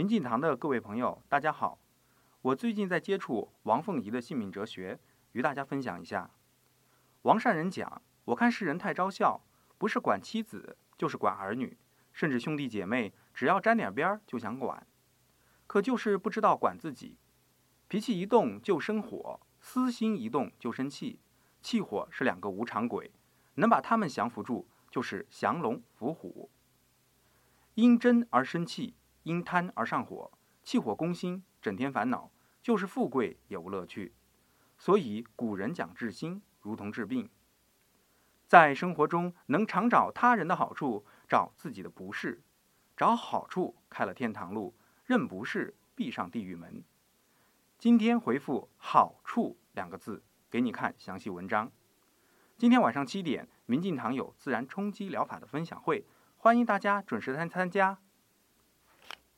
民进堂的各位朋友，大家好。我最近在接触王凤仪的性命哲学，与大家分享一下。王善人讲：“我看世人太招笑，不是管妻子，就是管儿女，甚至兄弟姐妹，只要沾点边儿就想管，可就是不知道管自己。脾气一动就生火，私心一动就生气，气火是两个无常鬼，能把他们降服住，就是降龙伏虎。因真而生气，因贪而上火，气火攻心。”整天烦恼，就是富贵也无乐趣。所以古人讲治心，如同治病。在生活中，能常找他人的好处，找自己的不是；找好处，开了天堂路；认不是，闭上地狱门。今天回复“好处”两个字，给你看详细文章。今天晚上七点，民进堂有自然冲击疗法的分享会，欢迎大家准时参参加。